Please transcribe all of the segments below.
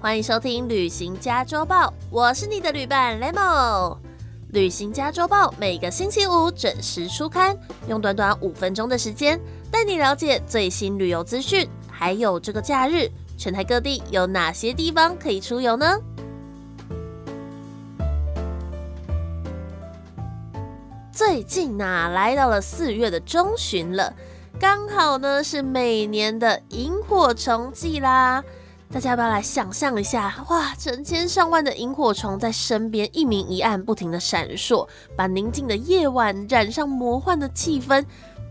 欢迎收听《旅行家周报》，我是你的旅伴 Lemo。《旅行家周报》每个星期五准时出刊，用短短五分钟的时间带你了解最新旅游资讯，还有这个假日全台各地有哪些地方可以出游呢？最近呐，来到了四月的中旬了，刚好呢是每年的萤火虫季啦。大家要不要来想象一下？哇，成千上万的萤火虫在身边一明一暗，不停的闪烁，把宁静的夜晚染上魔幻的气氛。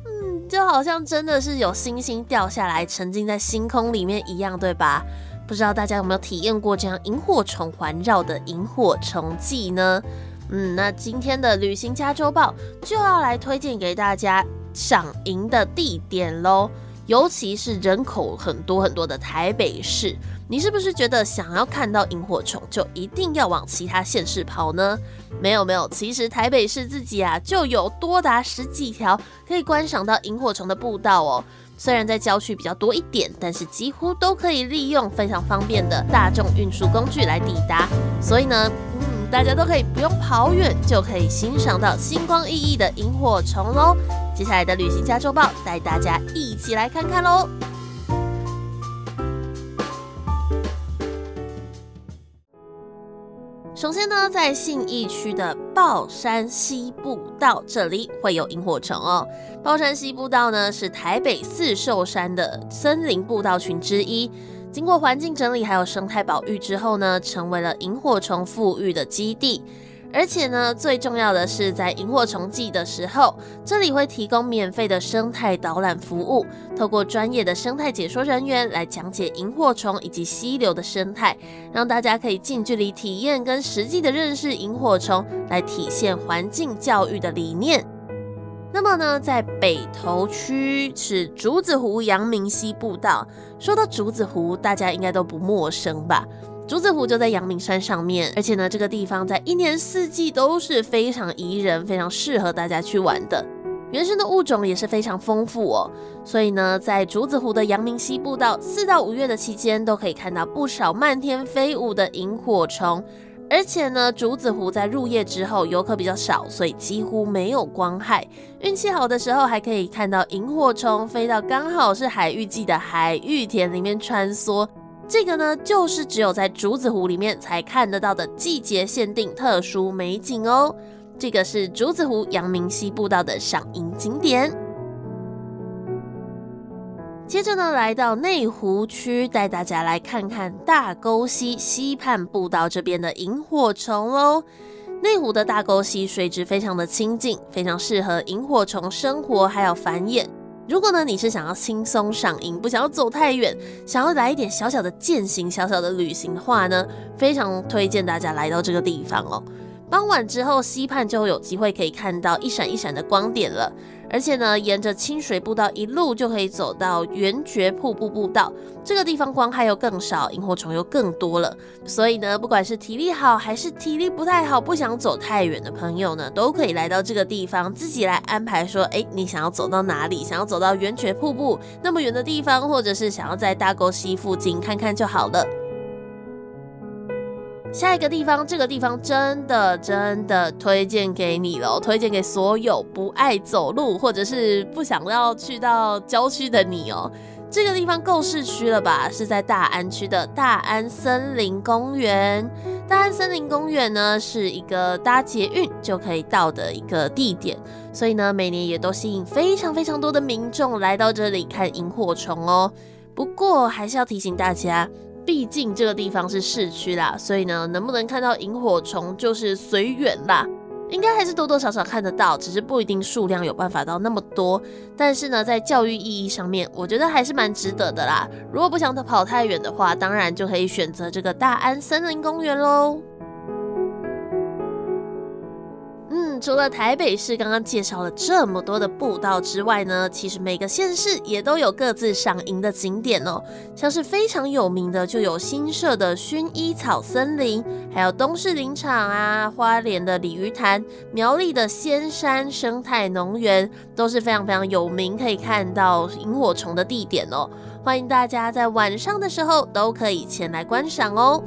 嗯，就好像真的是有星星掉下来，沉浸在星空里面一样，对吧？不知道大家有没有体验过这样萤火虫环绕的萤火虫季呢？嗯，那今天的旅行家周报就要来推荐给大家赏萤的地点喽。尤其是人口很多很多的台北市，你是不是觉得想要看到萤火虫就一定要往其他县市跑呢？没有没有，其实台北市自己啊就有多达十几条可以观赏到萤火虫的步道哦。虽然在郊区比较多一点，但是几乎都可以利用非常方便的大众运输工具来抵达。所以呢，嗯，大家都可以不用跑远，就可以欣赏到星光熠熠的萤火虫喽。接下来的旅行家周报带大家一起来看看喽。首先呢，在信义区的豹山西步道这里会有萤火虫哦。豹山西步道呢是台北四寿山的森林步道群之一，经过环境整理还有生态保育之后呢，成为了萤火虫富裕的基地。而且呢，最重要的是，在萤火虫季的时候，这里会提供免费的生态导览服务，透过专业的生态解说人员来讲解萤火虫以及溪流的生态，让大家可以近距离体验跟实际的认识萤火虫，来体现环境教育的理念。那么呢，在北投区是竹子湖阳明溪步道。说到竹子湖，大家应该都不陌生吧？竹子湖就在阳明山上面，而且呢，这个地方在一年四季都是非常宜人、非常适合大家去玩的。原生的物种也是非常丰富哦，所以呢，在竹子湖的阳明溪步道，四到五月的期间都可以看到不少漫天飞舞的萤火虫。而且呢，竹子湖在入夜之后游客比较少，所以几乎没有光害。运气好的时候，还可以看到萤火虫飞到刚好是海芋季的海芋田里面穿梭。这个呢，就是只有在竹子湖里面才看得到的季节限定特殊美景哦。这个是竹子湖阳明溪步道的赏萤景点。接着呢，来到内湖区，带大家来看看大沟溪溪畔步道这边的萤火虫哦。内湖的大沟溪水质非常的清净，非常适合萤火虫生活还有繁衍。如果呢，你是想要轻松赏樱，不想要走太远，想要来一点小小的践行、小小的旅行的话呢，非常推荐大家来到这个地方哦。傍晚之后，溪畔就会有机会可以看到一闪一闪的光点了。而且呢，沿着清水步道一路就可以走到圆觉瀑布步道，这个地方光害又更少，萤火虫又更多了。所以呢，不管是体力好还是体力不太好，不想走太远的朋友呢，都可以来到这个地方，自己来安排说，哎，你想要走到哪里？想要走到圆觉瀑布那么远的地方，或者是想要在大沟溪附近看看就好了。下一个地方，这个地方真的真的推荐给你了，推荐给所有不爱走路或者是不想要去到郊区的你哦。这个地方够市区了吧？是在大安区的大安森林公园。大安森林公园呢，是一个搭捷运就可以到的一个地点，所以呢，每年也都吸引非常非常多的民众来到这里看萤火虫哦。不过还是要提醒大家。毕竟这个地方是市区啦，所以呢，能不能看到萤火虫就是随缘啦。应该还是多多少少看得到，只是不一定数量有办法到那么多。但是呢，在教育意义上面，我觉得还是蛮值得的啦。如果不想跑太远的话，当然就可以选择这个大安森林公园喽。除了台北市刚刚介绍了这么多的步道之外呢，其实每个县市也都有各自赏萤的景点哦。像是非常有名的，就有新社的薰衣草森林，还有东势林场啊，花莲的鲤鱼潭，苗栗的仙山生态农园，都是非常非常有名，可以看到萤火虫的地点哦。欢迎大家在晚上的时候都可以前来观赏哦。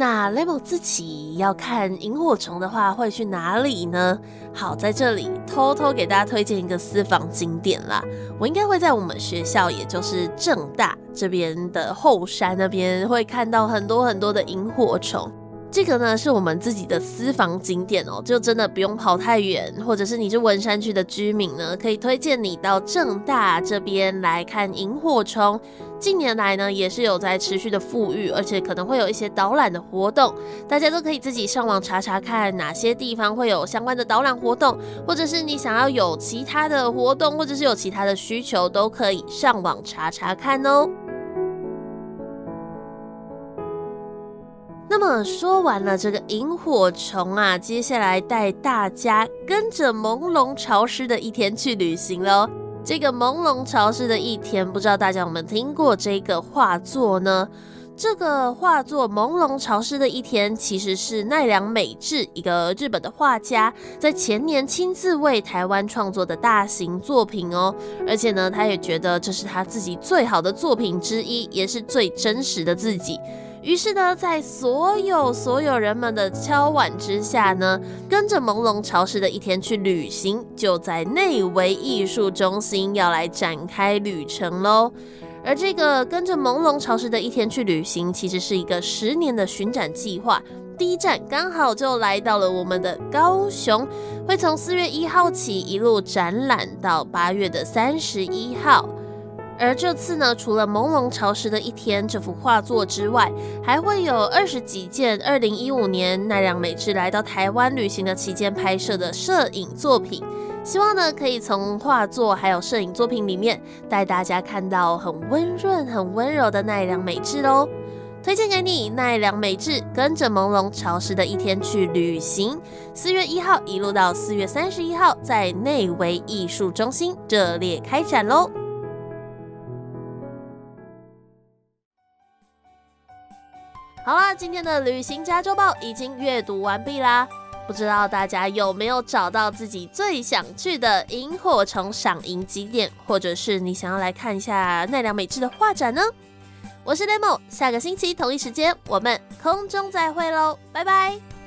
那 Level 自己要看萤火虫的话，会去哪里呢？好，在这里偷偷给大家推荐一个私房景点啦。我应该会在我们学校，也就是正大这边的后山那边，会看到很多很多的萤火虫。这个呢是我们自己的私房景点哦，就真的不用跑太远，或者是你是文山区的居民呢，可以推荐你到正大这边来看萤火虫。近年来呢，也是有在持续的富裕，而且可能会有一些导览的活动，大家都可以自己上网查查看哪些地方会有相关的导览活动，或者是你想要有其他的活动，或者是有其他的需求，都可以上网查查看哦。那么说完了这个萤火虫啊，接下来带大家跟着朦胧潮湿的一天去旅行喽。这个朦胧潮湿的一天，不知道大家有没有听过这个画作呢？这个画作《朦胧潮湿的一天》其实是奈良美智，一个日本的画家，在前年亲自为台湾创作的大型作品哦。而且呢，他也觉得这是他自己最好的作品之一，也是最真实的自己。于是呢，在所有所有人们的敲碗之下呢，跟着朦胧潮湿的一天去旅行，就在内维艺术中心要来展开旅程喽。而这个跟着朦胧潮湿的一天去旅行，其实是一个十年的巡展计划。第一站刚好就来到了我们的高雄，会从四月一号起一路展览到八月的三十一号。而这次呢，除了朦胧潮湿的一天这幅画作之外，还会有二十几件二零一五年奈良美智来到台湾旅行的期间拍摄的摄影作品。希望呢，可以从画作还有摄影作品里面，带大家看到很温润、很温柔的奈良美智喽。推荐给你奈良美智，跟着朦胧潮湿的一天去旅行。四月一号一路到四月三十一号，在内维艺术中心热烈开展喽。好啦，今天的旅行家周报已经阅读完毕啦。不知道大家有没有找到自己最想去的萤火虫赏萤景点，或者是你想要来看一下奈良美智的画展呢？我是 Demo，下个星期同一时间我们空中再会喽，拜拜。